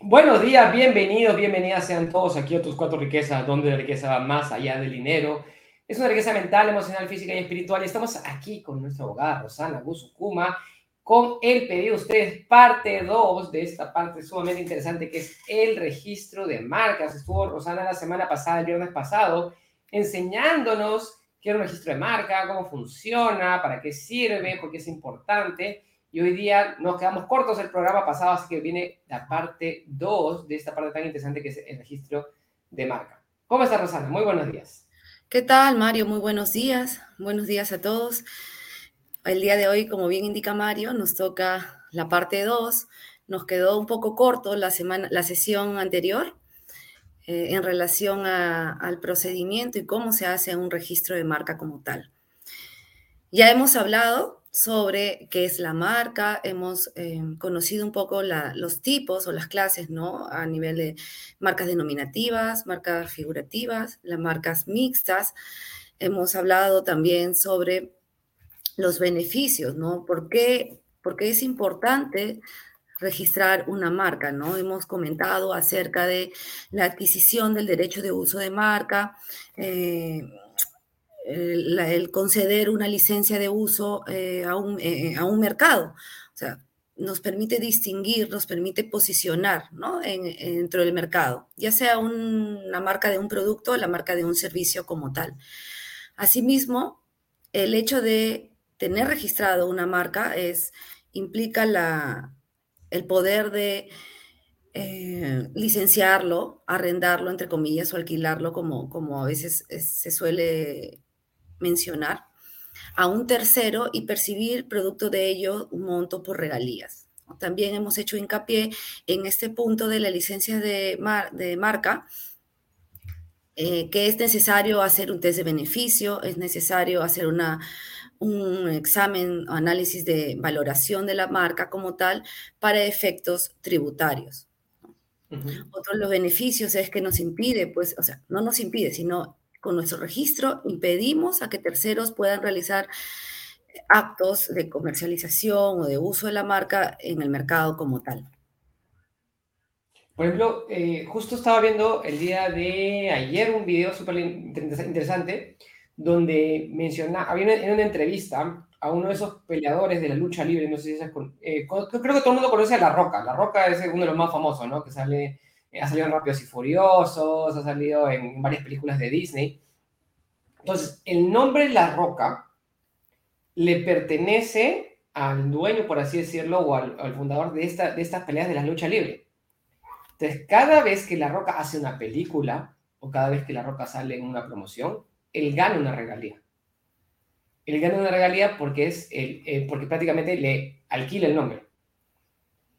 Buenos días, bienvenidos, bienvenidas sean todos aquí a tus cuatro riquezas, donde la riqueza va más allá del dinero. Es una riqueza mental, emocional, física y espiritual. Y estamos aquí con nuestra abogada Rosana Guzukuma con el pedido de ustedes, parte 2 de esta parte sumamente interesante que es el registro de marcas. Estuvo Rosana la semana pasada, el viernes pasado, enseñándonos qué es un registro de marca, cómo funciona, para qué sirve, por qué es importante. Y hoy día nos quedamos cortos el programa pasado, así que viene la parte 2 de esta parte tan interesante que es el registro de marca. ¿Cómo está Rosana? Muy buenos días. ¿Qué tal, Mario? Muy buenos días. Buenos días a todos. El día de hoy, como bien indica Mario, nos toca la parte 2. Nos quedó un poco corto la, semana, la sesión anterior eh, en relación al procedimiento y cómo se hace un registro de marca como tal. Ya hemos hablado sobre qué es la marca, hemos eh, conocido un poco los tipos o las clases, ¿no? A nivel de marcas denominativas, marcas figurativas, las marcas mixtas. Hemos hablado también sobre los beneficios, ¿no? ¿Por qué, es importante registrar una marca, ¿no? Hemos comentado acerca de la adquisición del derecho de uso de marca, eh, el, conceder una licencia de uso eh, a, un, eh, a, un, mercado. O sea, nos permite distinguir, nos permite posicionar ¿no? en, dentro del mercado, ya sea una marca de un producto o la marca de un servicio como tal. Asimismo, el hecho de tener registrado una marca es, implica la, el poder de eh, licenciarlo, arrendarlo, entre comillas, o alquilarlo, como, como a veces se suele mencionar, a un tercero y percibir producto de ello un monto por regalías. También hemos hecho hincapié en este punto de la licencia de, de marca, eh, que es necesario hacer un test de beneficio, es necesario hacer una, un examen o análisis de valoración de la marca como tal para efectos tributarios. Otro de los beneficios es que nos impide, pues, o sea, no nos impide, sino con nuestro registro impedimos a que terceros puedan realizar actos de comercialización o de uso de la marca en el mercado como tal. Por ejemplo, eh, justo estaba viendo el día de ayer un video súper interesante donde menciona, había en una entrevista a uno de esos peleadores de la lucha libre, no sé si es, eh, creo que todo el mundo conoce a La Roca, La Roca es uno de los más famosos, ¿no? Que sale ha salido en Rápidos y Furiosos, ha salido en varias películas de Disney. Entonces, el nombre La Roca le pertenece al dueño, por así decirlo, o al, fundador de, esta, de estas peleas de la lucha libre. Entonces, cada vez que La Roca hace una película o cada vez que La Roca sale en una promoción, él gana una regalía. Él gana una regalía porque, es el, eh, porque prácticamente le alquila el nombre.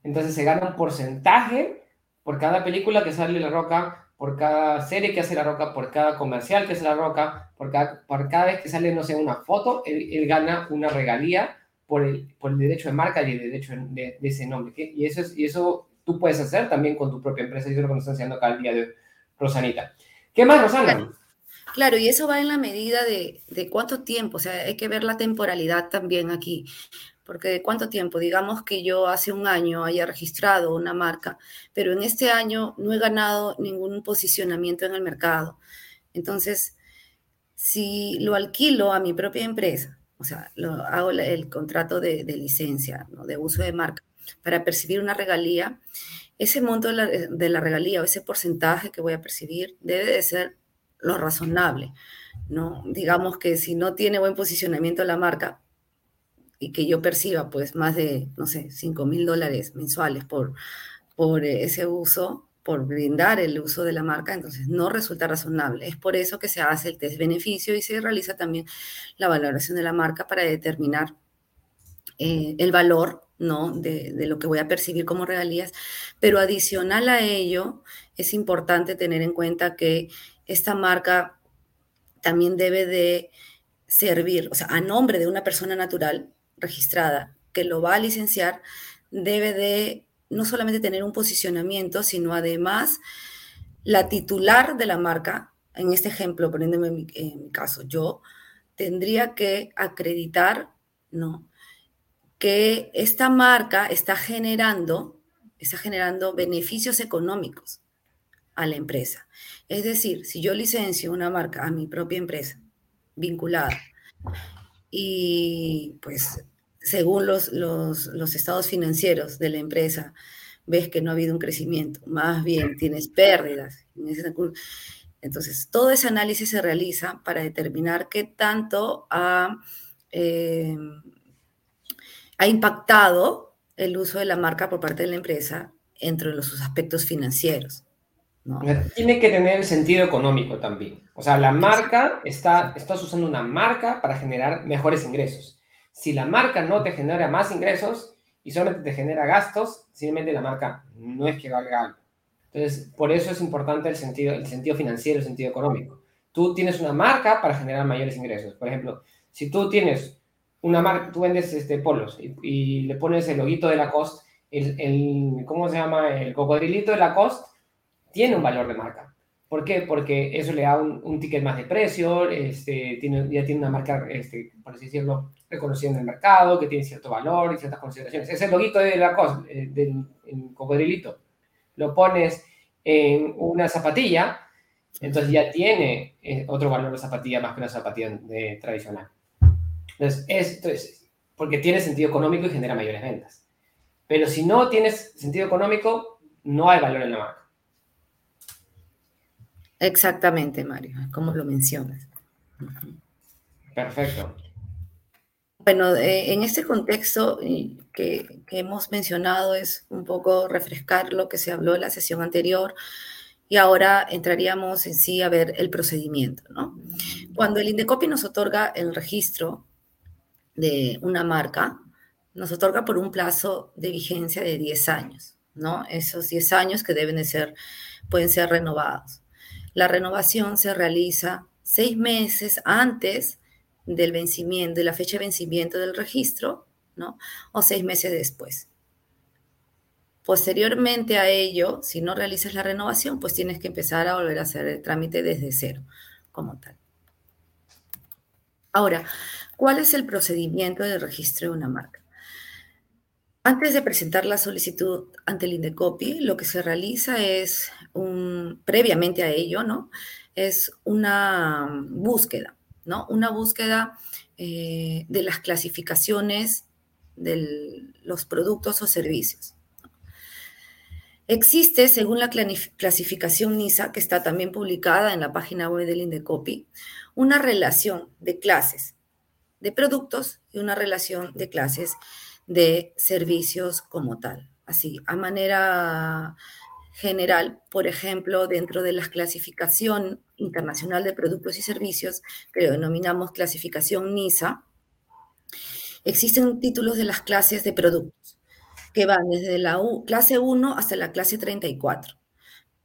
Entonces se gana un porcentaje por cada película que sale La Roca, por cada serie que hace La Roca, por cada comercial que hace La Roca, por cada, por cada vez que sale, no sé, una foto, él, gana una regalía por el, por el derecho de marca y el derecho de, ese nombre. Y, eso es, y eso tú puedes hacer también con tu propia empresa, y eso es lo que nos está enseñando acá el día de Rosanita. ¿Qué más, Rosana? Claro, y eso va en la medida de, de, cuánto tiempo, o sea, hay que ver la temporalidad también aquí porque de cuánto tiempo, digamos que yo hace un año haya registrado una marca, pero en este año no he ganado ningún posicionamiento en el mercado. Entonces, si lo alquilo a mi propia empresa, o sea, lo, hago el contrato de, licencia, de uso de marca, para percibir una regalía, ese monto de la, de la, regalía o ese porcentaje que voy a percibir debe de ser lo razonable, ¿no? Digamos que si no tiene buen posicionamiento la marca, y que yo perciba pues más de, no sé, 5 mil dólares mensuales por, por ese uso, por brindar el uso de la marca, entonces no resulta razonable. Es por eso que se hace el test beneficio y se realiza también la valoración de la marca para determinar eh, el valor ¿no? De, de, lo que voy a percibir como regalías. Pero adicional a ello, es importante tener en cuenta que esta marca también debe de servir, o sea, a nombre de una persona natural, registrada que lo va a licenciar debe de no solamente tener un posicionamiento, sino además la titular de la marca, en este ejemplo, poniéndome en mi, caso, yo tendría que acreditar, ¿no? Que esta marca está generando, está generando beneficios económicos a la empresa. Es decir, si yo licencio una marca a mi propia empresa vinculada y pues según los, los, estados financieros de la empresa ves que no ha habido un crecimiento, más bien tienes pérdidas. Entonces, todo ese análisis se realiza para determinar qué tanto ha, eh, ha impactado el uso de la marca por parte de la empresa entre los, sus aspectos financieros. Tiene que tener el sentido económico también. O sea, la marca, está, estás usando una marca para generar mejores ingresos. Si la marca no te genera más ingresos y solamente te genera gastos, simplemente la marca no es que valga algo. Entonces, por eso es importante el sentido, el sentido financiero, el sentido económico. Tú tienes una marca para generar mayores ingresos. Por ejemplo, si tú tienes una marca, tú vendes este, polos y, le pones el loguito de la cost, el, el, ¿cómo se llama? El cocodrilito de la cost, tiene un valor de marca. ¿Por qué? Porque eso le da un, ticket más de precio, este, tiene, ya tiene una marca, este, por así decirlo, reconocida en el mercado, que tiene cierto valor y ciertas consideraciones. Ese loguito de la cost, eh, del cocodrilito, lo pones en una zapatilla, entonces ya tiene eh, otro valor de zapatilla más que una zapatilla de, tradicional. Entonces, es porque tiene sentido económico y genera mayores ventas. Pero si no tienes sentido económico, no hay valor en la marca. Exactamente, Mario, como lo mencionas. Perfecto. Bueno, eh, en este contexto que, hemos mencionado es un poco refrescar lo que se habló en la sesión anterior y ahora entraríamos en sí a ver el procedimiento, ¿no? Cuando el Indecopi nos otorga el registro de una marca, nos otorga por un plazo de vigencia de 10 años, ¿no? Esos 10 años que deben de ser, pueden ser renovados. La renovación se realiza seis meses antes del vencimiento, de la fecha de vencimiento del registro, ¿no? O seis meses después. Posteriormente a ello, si no realizas la renovación, pues tienes que empezar a volver a hacer el trámite desde cero, como tal. Ahora, ¿cuál es el procedimiento de registro de una marca? Antes de presentar la solicitud ante el INDECOPI, lo que se realiza es, previamente a ello, ¿no? Es una búsqueda una búsqueda eh, de las clasificaciones de los productos o servicios. Existe, según la clasificación NISA, que está también publicada en la página web del Indecopi, una relación de clases de productos y una relación de clases de servicios como tal. Así, a manera general, por ejemplo, dentro de la clasificación internacional de productos y servicios, que lo denominamos clasificación NISA, existen títulos de las clases de productos que van desde la clase 1 hasta la clase 34.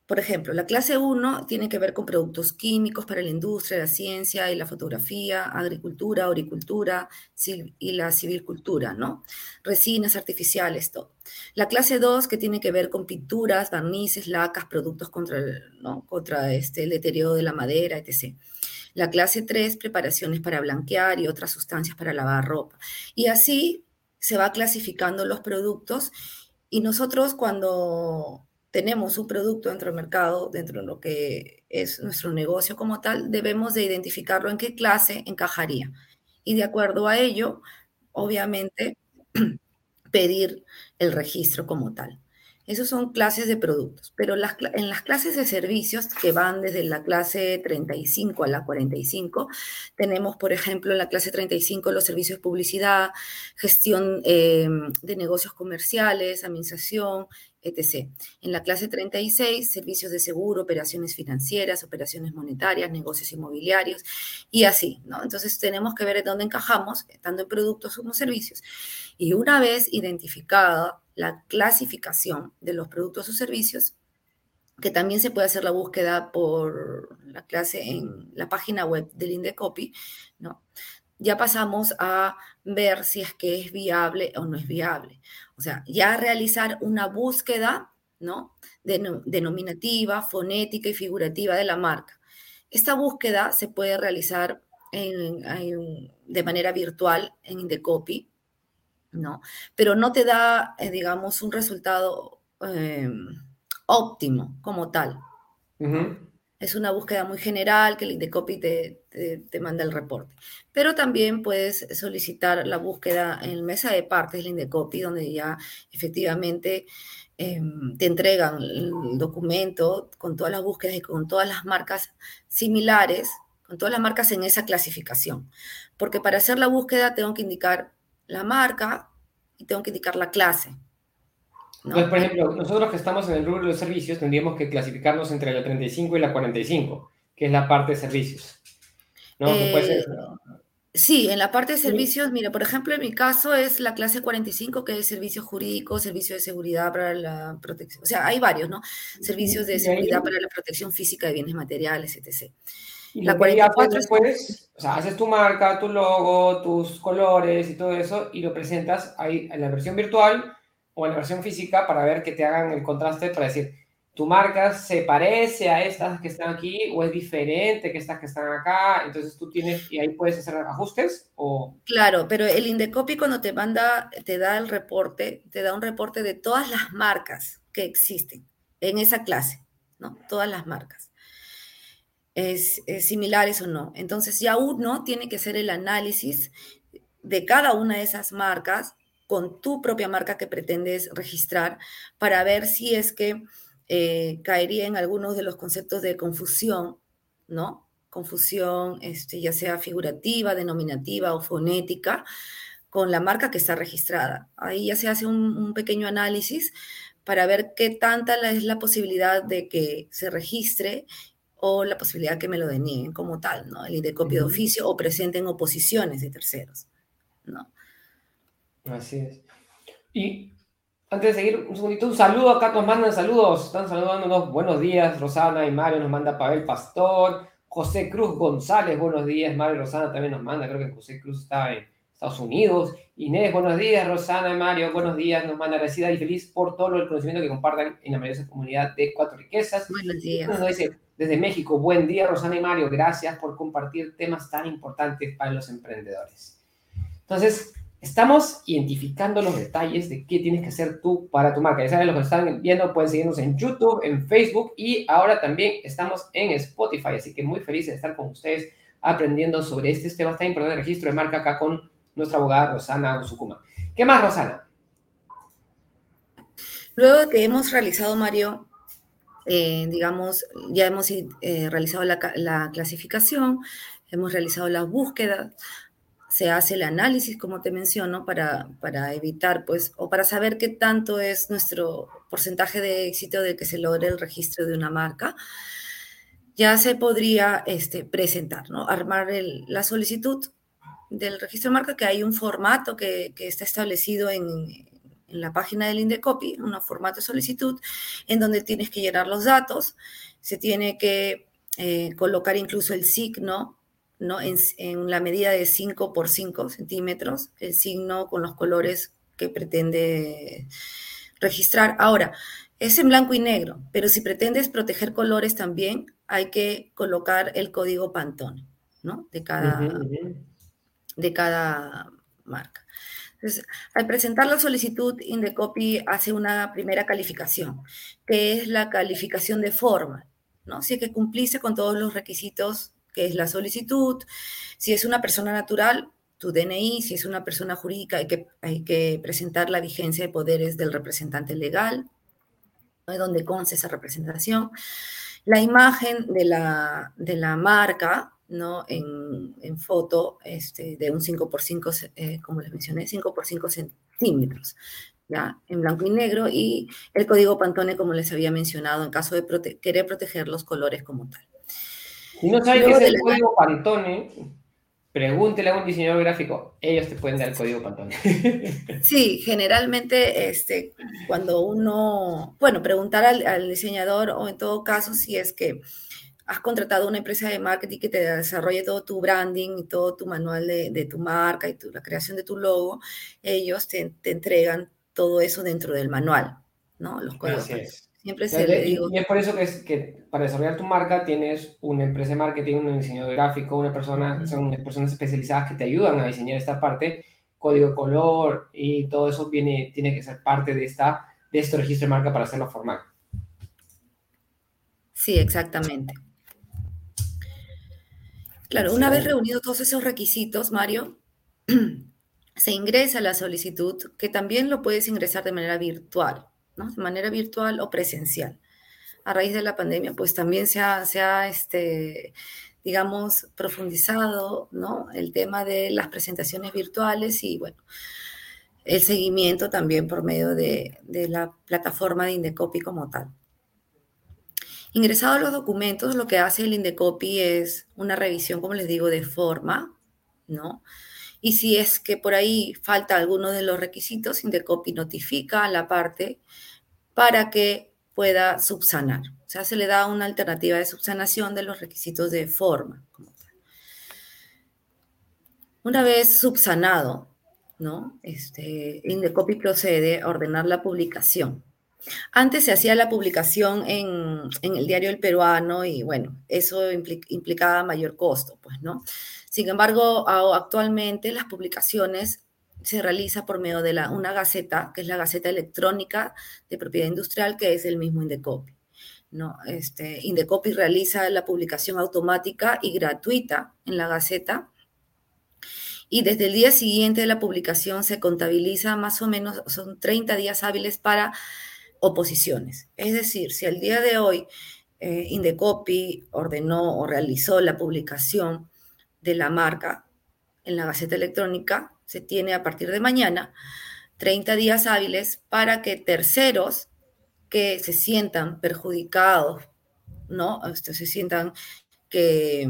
Por ejemplo, la clase 1 tiene que ver con productos químicos para la industria, la ciencia y la fotografía, agricultura, horticultura y la civilcultura, ¿no? Resinas artificiales, todo. La clase 2 que tiene que ver con pinturas, barnices, lacas, productos contra el, contra este, el deterioro de la madera, etc. La clase 3, preparaciones para blanquear y otras sustancias para lavar ropa. Y así se va clasificando los productos y nosotros cuando tenemos un producto dentro del mercado, dentro de lo que es nuestro negocio como tal, debemos de identificarlo en qué clase encajaría. Y de acuerdo a ello, obviamente, pedir el registro como tal. Esos son clases de productos, pero las, en las clases de servicios que van desde la clase 35 a la 45, tenemos, por ejemplo, en la clase 35 los servicios de publicidad, gestión eh, de negocios comerciales, administración, etc. En la clase 36, servicios de seguro, operaciones financieras, operaciones monetarias, negocios inmobiliarios y así, ¿no? Entonces tenemos que ver dónde encajamos, tanto en productos como servicios. Y una vez identificada la clasificación de los productos o servicios, que también se puede hacer la búsqueda por la clase en la página web del Indecopy, ¿no? Ya pasamos a ver si es que es viable o no es viable. O sea, ya realizar una búsqueda, ¿no? denominativa, fonética y figurativa de la marca. Esta búsqueda se puede realizar de manera virtual en Indecopy, ¿no? Pero no te da, eh, digamos, un resultado em, óptimo como tal. Es una búsqueda muy general que el Indecopy te, te, manda el reporte. Pero también puedes solicitar la búsqueda en mesa de partes del Indecopy, donde ya efectivamente em, te entregan el documento con todas las búsquedas y con todas las marcas similares, con todas las marcas en esa clasificación. Porque para hacer la búsqueda tengo que indicar la marca y tengo que indicar la clase. Entonces, por ejemplo, nosotros que estamos en el rubro de los servicios tendríamos que clasificarnos entre la 35 y la 45, que es la parte de servicios. ¿No? Eh, sí, en la parte de servicios, mira, por ejemplo, en mi caso es la clase 45, que es servicio jurídico, servicio de seguridad para la protección, o sea, hay varios, ¿no? Servicios de seguridad para la protección física de bienes materiales, etc. Y la 44 después, o sea, haces tu marca, tu logo, tus colores y todo eso, y lo presentas ahí en la versión virtual o en la versión física para ver que te hagan el contraste para decir, tu marca se parece a estas que están aquí o es diferente que estas que están acá, entonces tú tienes y ahí puedes hacer ajustes o... Claro, pero el Indecopy cuando te manda, te da el reporte, te da un reporte de todas las marcas que existen en esa clase, ¿no? Todas las marcas. Es, es similares o no. Entonces ya uno tiene que hacer el análisis de cada una de esas marcas con tu propia marca que pretendes registrar para ver si es que eh, caería en algunos de los conceptos de confusión, ¿no? Confusión, este, ya sea figurativa, denominativa o fonética, con la marca que está registrada. Ahí ya se hace un, pequeño análisis para ver qué tanta es la posibilidad de que se registre o la posibilidad que me lo denieguen como tal, ¿no? El IDECOPI de oficio o presenten oposiciones de terceros, ¿no? Así es. Y antes de seguir, un segundito, un saludo acá, nos mandan saludos, están saludándonos, buenos días, Rosana y Mario, nos manda Pavel Pastor, José Cruz González, buenos días, Mario y Rosana también nos manda, creo que José Cruz está en Estados Unidos, Inés, buenos días, Rosana y Mario, buenos días, nos manda agradecida y feliz por todo el conocimiento que compartan en la maravillosa comunidad de Cuatro Riquezas. Buenos días. Nos dice, desde México, buen día, Rosana y Mario, gracias por compartir temas tan importantes para los emprendedores. Entonces, Estamos identificando los detalles de qué tienes que hacer tú para tu marca. Ya saben, lo que están viendo, pueden seguirnos en YouTube, en Facebook y ahora también estamos en Spotify. Así que muy feliz de estar con ustedes aprendiendo sobre este tema tan importante de registro de marca acá con nuestra abogada Rosana Usukuma. ¿Qué más, Rosana? Luego de que hemos realizado, Mario, eh, digamos, ya hemos eh, realizado la, la clasificación, hemos realizado las búsquedas, se hace el análisis, como te menciono, para, para evitar, pues, o para saber qué tanto es nuestro porcentaje de éxito de que se logre el registro de una marca, ya se podría este, presentar, ¿no? Armar la solicitud del registro de marca, que hay un formato que, está establecido en, en, la página del Indecopy, un formato de solicitud, en donde tienes que llenar los datos, se tiene que eh, colocar incluso el signo ¿no? En, la medida de 5 por 5 centímetros, el signo con los colores que pretende registrar. Ahora, es en blanco y negro, pero si pretendes proteger colores también, hay que colocar el código Pantone, ¿no? De cada, de cada marca. Entonces, al presentar la solicitud, Indecopy hace una primera calificación, que es la calificación de forma, ¿no? Si es que cumpliste con todos los requisitos que es la solicitud. Si es una persona natural, tu DNI. Si es una persona jurídica, hay que, hay que presentar la vigencia de poderes del representante legal, donde conste esa representación. La imagen de la, de la marca, ¿no? En, en foto este, de un 5 por 5, eh, como les mencioné, 5 por 5 centímetros, ¿ya? En blanco y negro, y el código Pantone, como les había mencionado, en caso de querer proteger los colores como tal. Si no sabes qué es el código Pantone, pregúntele a un diseñador gráfico, ellos te pueden dar el código Pantone. Sí, generalmente este, cuando uno, bueno, preguntar al, diseñador o en todo caso si es que has contratado una empresa de marketing que te desarrolle todo tu branding y todo tu manual de, tu marca y la creación de tu logo, ellos te, entregan todo eso dentro del manual, ¿no? Los códigos. Siempre se le digo. Y es por eso que, es, que para desarrollar tu marca tienes una empresa de marketing, un diseñador gráfico, una persona, son personas especializadas que te ayudan a diseñar esta parte, código de color y todo eso viene, tiene que ser parte de esta, de este registro de marca para hacerlo formal. Sí, exactamente. Claro, una vez reunidos todos esos requisitos, Mario, se ingresa la solicitud, que también lo puedes ingresar de manera virtual, De manera virtual o presencial. A raíz de la pandemia, pues también se ha, este, digamos, profundizado, ¿no? El tema de las presentaciones virtuales y, bueno, el seguimiento también por medio de, de la plataforma de Indecopy como tal. Ingresados los documentos, lo que hace el Indecopy es una revisión, como les digo, de forma, ¿no? Y si es que por ahí falta alguno de los requisitos, Indecopy notifica a la parte para que pueda subsanar. O sea, se le da una alternativa de subsanación de los requisitos de forma. Una vez subsanado, ¿no? Este, Indecopy procede a ordenar la publicación. Antes se hacía la publicación en, el diario El Peruano y bueno, eso implicaba mayor costo, pues, ¿no? Sin embargo, actualmente las publicaciones se realizan por medio de una gaceta, que es la Gaceta Electrónica de Propiedad Industrial, que es el mismo Indecopy. ¿no? Este, Indecopy realiza la publicación automática y gratuita en la Gaceta. Y desde el día siguiente de la publicación se contabiliza más o menos, son 30 días hábiles para oposiciones. Es decir, si el día de hoy eh, Indecopy ordenó o realizó la publicación de la marca en la Gaceta Electrónica, se tiene a partir de mañana 30 días hábiles para que terceros que se sientan perjudicados, ¿no? Se sientan que,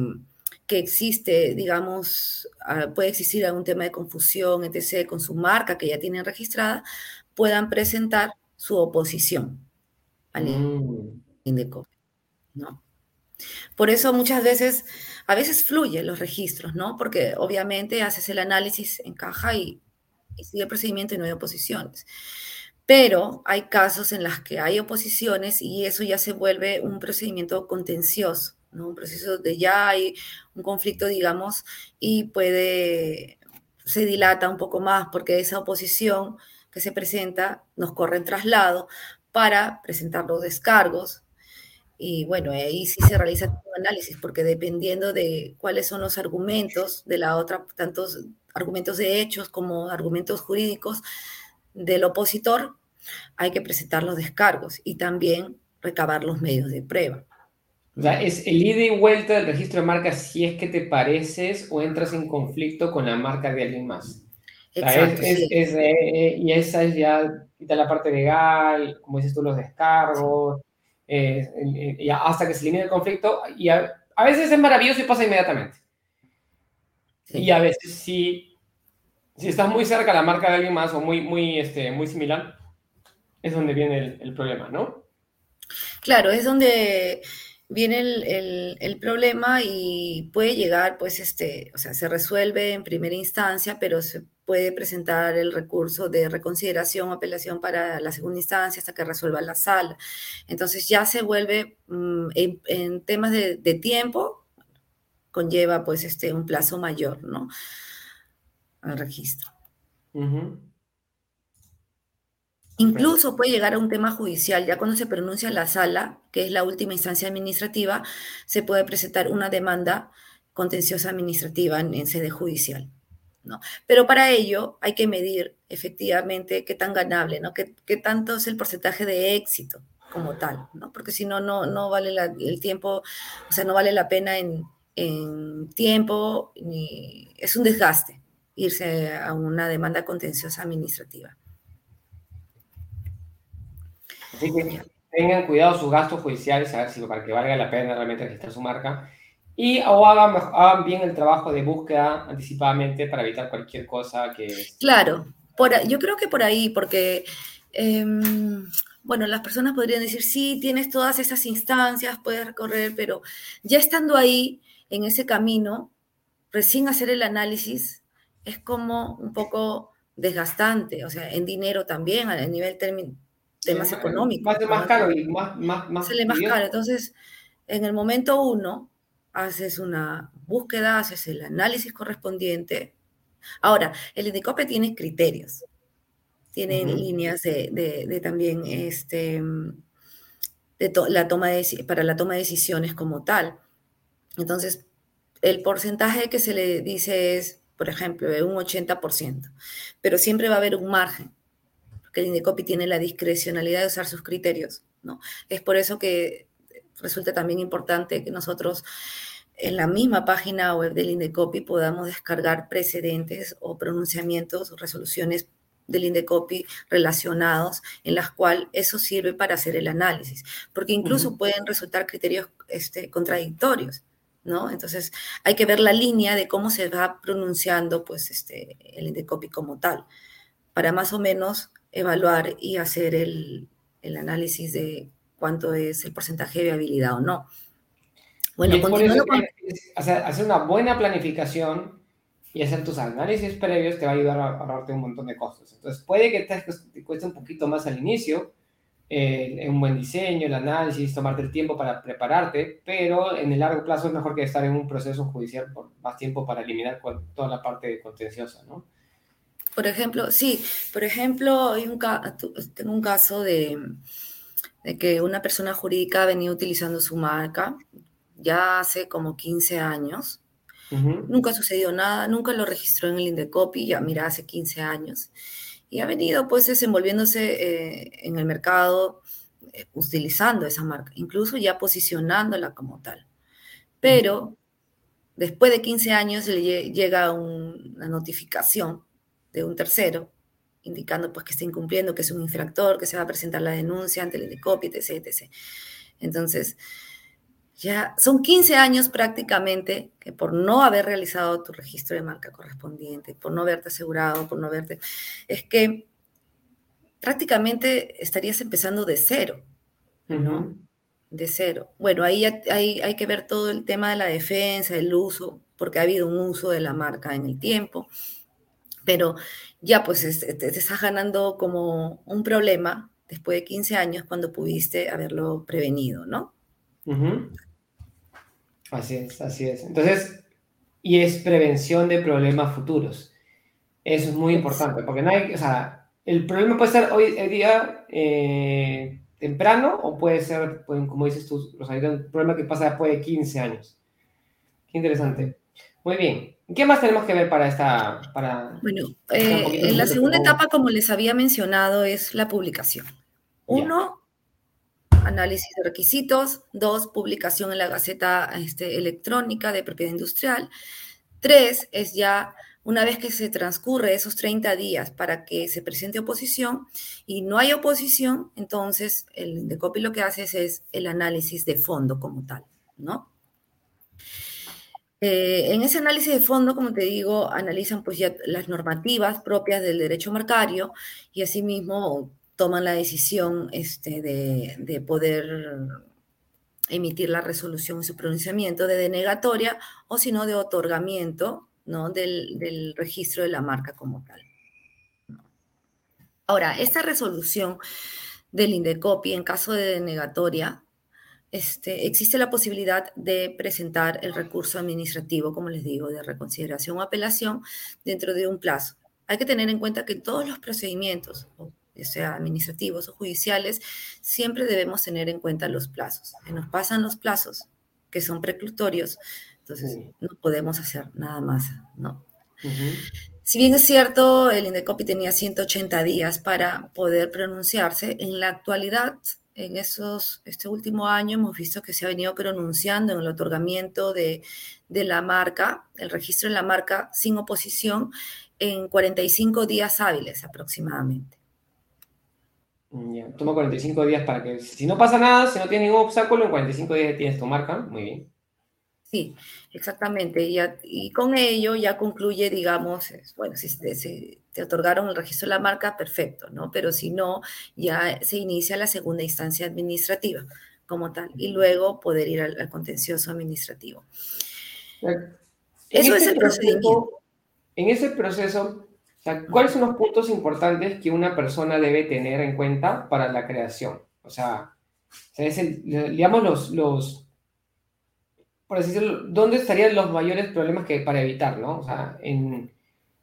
que existe, digamos, puede existir algún tema de confusión, etc., con su marca que ya tienen registrada, puedan presentar su oposición al mm. ¿no? Por eso muchas veces a veces fluyen los registros, ¿no? Porque obviamente haces el análisis en caja y, sigue el procedimiento y no hay oposiciones. Pero hay casos en los que hay oposiciones y eso ya se vuelve un procedimiento contencioso, ¿no? Un proceso de ya hay un conflicto, digamos, y puede, se dilata un poco más porque esa oposición que se presenta nos corre en traslado para presentar los descargos, y bueno, ahí sí se realiza un análisis, porque dependiendo de cuáles son los argumentos de la otra, tantos argumentos de hechos como argumentos jurídicos del opositor, hay que presentar los descargos y también recabar los medios de prueba. O sea, es el ida y vuelta del registro de marca si es que te pareces o entras en conflicto con la marca de alguien más. Exacto, eh, y esa es ya quita la parte legal, como dices tú, los descargos, eh, hasta que se elimine el conflicto. Y a, veces es maravilloso y pasa inmediatamente. Y a veces si, si estás muy cerca de la marca de alguien más o muy, muy, este, muy similar, es donde viene el, el problema, ¿no? Claro, es donde viene el, el, problema y puede llegar, pues, este, o sea, se resuelve en primera instancia, pero se puede presentar el recurso de reconsideración o apelación para la segunda instancia hasta que resuelva la sala. Entonces ya se vuelve mm, en, temas de, tiempo, conlleva pues este un plazo mayor, ¿no? Al registro. Incluso puede llegar a un tema judicial, ya cuando se pronuncia la sala, que es la última instancia administrativa, se puede presentar una demanda contenciosa administrativa en sede judicial. Pero para ello hay que medir efectivamente qué tan ganable, ¿no? Qué, tanto es el porcentaje de éxito como tal, ¿no? Porque si no, no, vale el tiempo, o sea, no vale la pena en, tiempo, ni es un desgaste irse a una demanda contenciosa administrativa. Así que tengan cuidado sus gastos judiciales, a ver si para que valga la pena realmente registrar su marca y o hagan, bien el trabajo de búsqueda anticipadamente para evitar cualquier cosa que... Claro, por, yo creo que por ahí, porque, em, bueno, las personas podrían decir, sí, tienes todas esas instancias, puedes recorrer, pero ya estando ahí, en ese camino, recién hacer el análisis es como un poco desgastante, o sea, en dinero también, a nivel temas económicos. Más, más caro y más... más, más Sale más caro, entonces, en el momento uno haces una búsqueda, haces el análisis correspondiente. Ahora, el INDECOPE tiene criterios. tiene líneas de, también este, de la toma de, para la toma de decisiones como tal. Entonces, el porcentaje que se le dice es, por ejemplo, de un 80%, pero siempre va a haber un margen, porque el Indecopi tiene la discrecionalidad de usar sus criterios, ¿no? Es por eso que resulta también importante que nosotros en la misma página web del Indecopi podamos descargar precedentes o pronunciamientos o resoluciones del Indecopi relacionados en las cuales eso sirve para hacer el análisis, porque incluso pueden resultar criterios este, contradictorios. ¿no? Entonces hay que ver la línea de cómo se va pronunciando pues, este, el Indecopi como tal, para más o menos evaluar y hacer el, análisis de cuánto es el porcentaje de viabilidad o no. Bueno, continuando con... hacer una buena planificación y hacer tus análisis previos te va a ayudar a ahorrarte un montón de costos. Entonces, puede que te, cueste un poquito más al inicio, eh, un buen diseño, el análisis, tomarte el tiempo para prepararte, pero en el largo plazo es mejor que estar en un proceso judicial por más tiempo para eliminar toda la parte contenciosa, ¿no? Por ejemplo, sí, por ejemplo, hay un tengo un caso de, de que una persona jurídica venía utilizando su marca ya hace como 15 años. Nunca sucedió nada, nunca lo registró en el Indecopi, ya mira, hace 15 años y ha venido pues desenvolviéndose eh, en el mercado eh, utilizando esa marca, incluso ya posicionándola como tal. Pero después de 15 años le llega una notificación de un tercero indicando pues que está incumpliendo, que es un infractor, que se va a presentar la denuncia ante el EDECOPI, etc, etc. Entonces, ya son 15 años prácticamente que por no haber realizado tu registro de marca correspondiente, por no haberte asegurado, por no haberte, es que prácticamente estarías empezando de cero, ¿no? De cero. Bueno, ahí hay, hay, que ver todo el tema de la defensa, el uso, porque ha habido un uso de la marca en el tiempo, pero ya pues te, estás ganando como un problema después de 15 años cuando pudiste haberlo prevenido, ¿no? Así es, así es. Entonces, y es prevención de problemas futuros. Eso es muy importante, porque no hay, o sea, el problema puede ser hoy día eh, temprano o puede ser, como dices tú, un problema que pasa después de 15 años. Qué interesante. Muy bien. ¿Qué más tenemos que ver para esta... Para, bueno, eh, en la segunda etapa, como les había mencionado, es la publicación. Uno, análisis de requisitos. Dos, publicación en la Gaceta este, Electrónica de Propiedad Industrial. Tres, es ya una vez que se transcurre esos 30 días para que se presente oposición y no hay oposición, entonces el DECOPI lo que hace es, el análisis de fondo como tal, ¿no? Eh, en ese análisis de fondo, como te digo, analizan pues ya las normativas propias del derecho marcario y asimismo toman la decisión este, de, poder emitir la resolución y su pronunciamiento de denegatoria o si no de otorgamiento ¿no? del, registro de la marca como tal. Ahora, esta resolución del INDECOPI en caso de denegatoria, este, existe la posibilidad de presentar el recurso administrativo, como les digo, de reconsideración o apelación dentro de un plazo. Hay que tener en cuenta que todos los procedimientos, sea administrativos o judiciales, siempre debemos tener en cuenta los plazos. Si nos pasan los plazos, que son preclutorios, entonces no podemos hacer nada más, ¿no? Si bien es cierto, el INDECOPI tenía 180 días para poder pronunciarse, en la actualidad, en esos, este último año, hemos visto que se ha venido pronunciando en el otorgamiento de, de la marca, el registro de la marca sin oposición, en 45 días hábiles aproximadamente. Toma 45 días para que, si no pasa nada, si no tiene ningún obstáculo, en 45 días tienes tu marca. Muy bien. Sí, exactamente. Y, y con ello ya concluye, digamos, bueno, si, te otorgaron el registro de la marca, perfecto, ¿no? Pero si no, ya se inicia la segunda instancia administrativa como tal, y luego poder ir al, contencioso administrativo. Eso es el procedimiento. En ese proceso, ¿cuáles son los puntos importantes que una persona debe tener en cuenta para la creación? O sea, digamos, los, los, por así decirlo, ¿dónde estarían los mayores problemas que para evitar, no? O sea, en,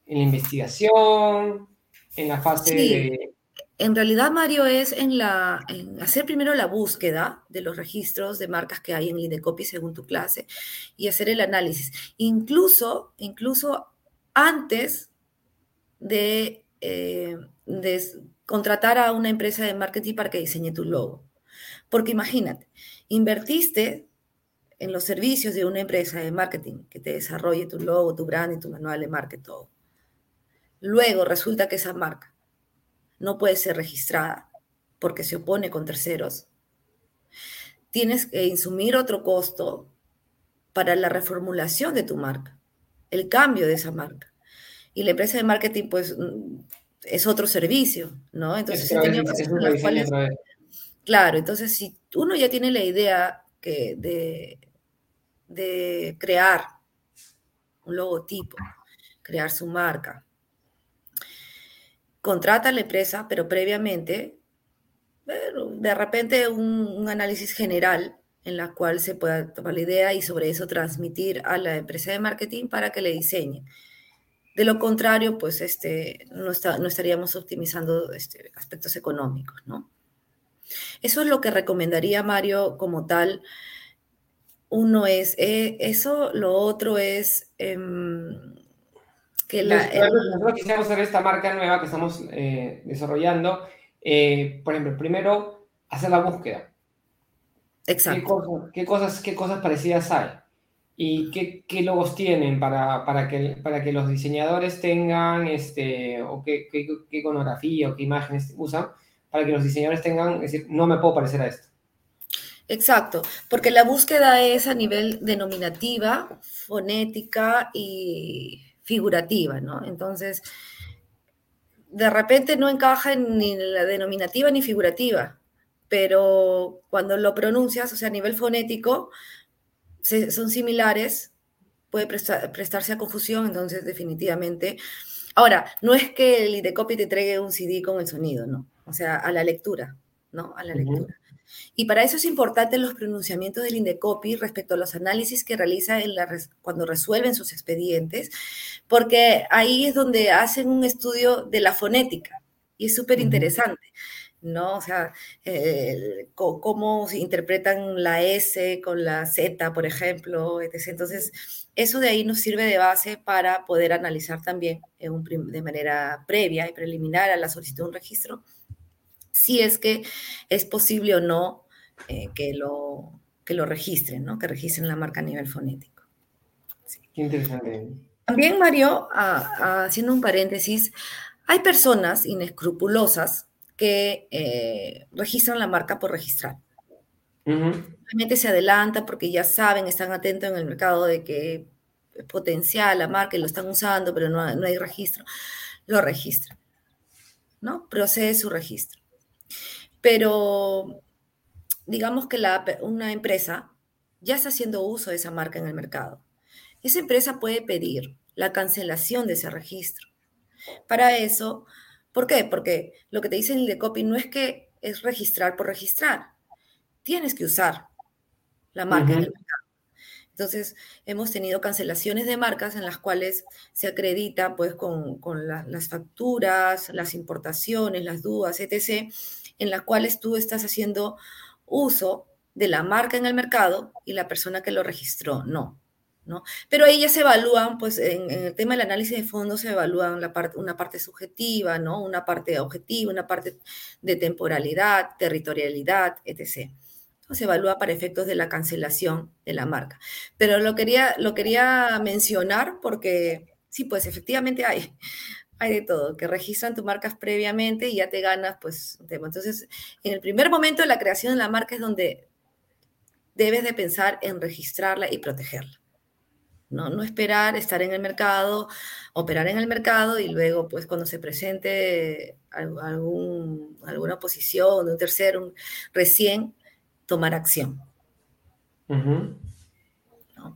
en la investigación, en la fase de, en realidad, Mario, es en, la, hacer primero la búsqueda de los registros de marcas que hay en Indecopy según tu clase y hacer el análisis. Incluso, incluso antes de, eh, de contratar a una empresa de marketing para que diseñe tu logo. Porque imagínate, invertiste en los servicios de una empresa de marketing que te desarrolle tu logo, tu brand y tu manual de marketing, todo. Luego resulta que esa marca no puede ser registrada porque se opone con terceros. Tienes que insumir otro costo para la reformulación de tu marca, el cambio de esa marca. Y la empresa de marketing, pues, mm, es otro servicio, ¿no? Entonces, claro, entonces si uno ya tiene la idea que de, de crear un logotipo, crear su marca, contrata a la empresa, pero previamente, de repente un, análisis general en la cual se pueda tomar la idea y sobre eso transmitir a la empresa de marketing para que le diseñe. De lo contrario, pues este, no, no estaríamos optimizando este, aspectos económicos, ¿no? Eso es lo que recomendaría Mario como tal. Uno es eh, eso, lo otro es em, que la... Nosotros, quisiéramos hacer esta marca nueva que estamos eh, desarrollando. Eh, por ejemplo, primero, hacer la búsqueda. Exacto. ¿Qué cosas, qué cosas parecidas hay? ¿Y qué, qué logos tienen para, para, que, para que los diseñadores tengan, este, o qué, qué, qué, iconografía o qué imágenes usan, para que los diseñadores tengan, es decir, no me puedo parecer a esto? Exacto, porque la búsqueda es a nivel denominativa, fonética y figurativa, ¿no? Entonces, de repente no encaja ni la denominativa ni figurativa, pero cuando lo pronuncias, o sea, a nivel fonético, son similares, puede prestarse a confusión, entonces definitivamente. Ahora, no es que el IDECOPY te entregue un CD con el sonido, ¿no? O sea, a la lectura, ¿no? A la lectura. Y para eso es importante los pronunciamientos del INDECOPI respecto a los análisis que realiza en la, cuando resuelven sus expedientes, porque ahí es donde hacen un estudio de la fonética y es súper interesante. ¿no? O sea, eh, cómo se interpretan la S con la Z, por ejemplo, Entonces, eso de ahí nos sirve de base para poder analizar también de manera previa y preliminar a la solicitud de un registro, si es que es posible o no eh, que, lo, que lo registren, ¿no? Que registren la marca a nivel fonético. Qué interesante. También, Mario, haciendo un paréntesis, hay personas inescrupulosas que eh, registran la marca por registrar. Realmente se adelanta porque ya saben, están atentos en el mercado de que es potencial la marca y lo están usando, pero no, no hay registro. Lo registran, ¿no? Procede su registro. Pero digamos que la, una empresa ya está haciendo uso de esa marca en el mercado. Esa empresa puede pedir la cancelación de ese registro. Para eso, ¿Por qué? Porque lo que te dice el copy no es que es registrar por registrar. Tienes que usar la marca en el mercado. Entonces, hemos tenido cancelaciones de marcas en las cuales se acredita pues con, las facturas, las importaciones, las dudas, etc., en las cuales tú estás haciendo uso de la marca en el mercado y la persona que lo registró no. Pero ahí ya se evalúan, pues en, el tema del análisis de fondos se evalúan la parte, una parte subjetiva, ¿no? Una parte objetiva, una parte de temporalidad, territorialidad, etc. se evalúa para efectos de la cancelación de la marca. Pero lo quería, lo quería mencionar porque sí, pues efectivamente hay, hay de todo, que registran tus marcas previamente y ya te ganas, pues, un tema. Entonces, en el primer momento de la creación de la marca es donde debes de pensar en registrarla y protegerla. ¿no? esperar estar en el mercado, operar en el mercado y luego, pues, cuando se presente algún, alguna posición de un tercero, recién tomar acción.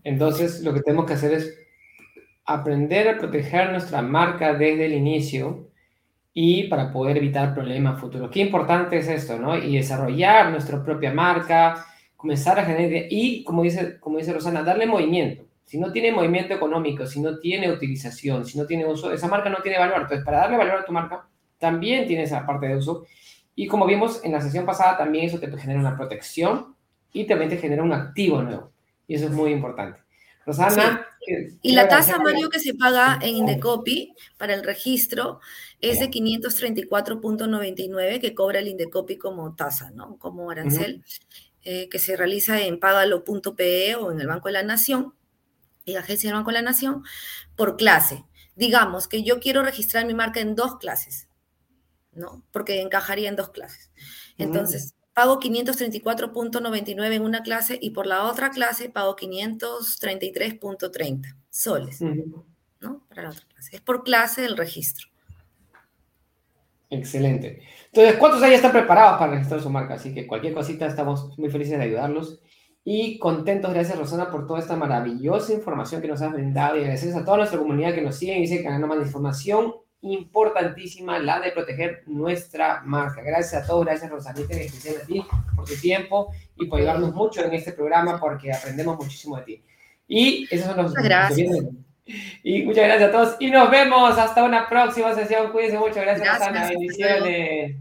Entonces, lo que tenemos que hacer es aprender a proteger nuestra marca desde el inicio y para poder evitar problemas futuros. Qué importante es esto, ¿no? Y desarrollar nuestra propia marca, comenzar a generar, y como dice, como dice Rosana, darle movimiento si no tiene movimiento económico, si no tiene utilización, si no tiene uso, esa marca no tiene valor. Entonces, para darle valor a tu marca, también tiene esa parte de uso. Y como vimos en la sesión pasada, también eso te genera una protección y también te genera un activo nuevo. Y eso es muy importante. Rosana. Y la tasa, Mario, que se paga en Indecopy para el registro es de 534.99 que cobra el Indecopy como tasa, ¿no? Como arancel, eh, que se realiza en pagalo.pe o en el Banco de la Nación, y la Agencia del Banco de la Nación, por clase. Digamos que yo quiero registrar mi marca en dos clases, ¿no? Porque encajaría en dos clases. Entonces, pago 534.99 en una clase y por la otra clase pago 533.30 soles, ¿no? Para la otra clase. Es por clase el registro. Excelente. Entonces, ¿cuántos ya están preparados para registrar su marca? Así que cualquier cosita, estamos muy felices de ayudarlos y contentos. Gracias, Rosana, por toda esta maravillosa información que nos has brindado y gracias a toda nuestra comunidad que nos sigue y dice que ganando más información importantísima, la de proteger nuestra marca. Gracias a todos, gracias Rosanita, en especial a ti por tu tiempo y por ayudarnos mucho en este programa porque aprendemos muchísimo de ti. Y esos son los... Gracias. Y muchas gracias a todos y nos vemos hasta una próxima sesión. Cuídense mucho. Gracias, gracias Rosana. Bendiciones.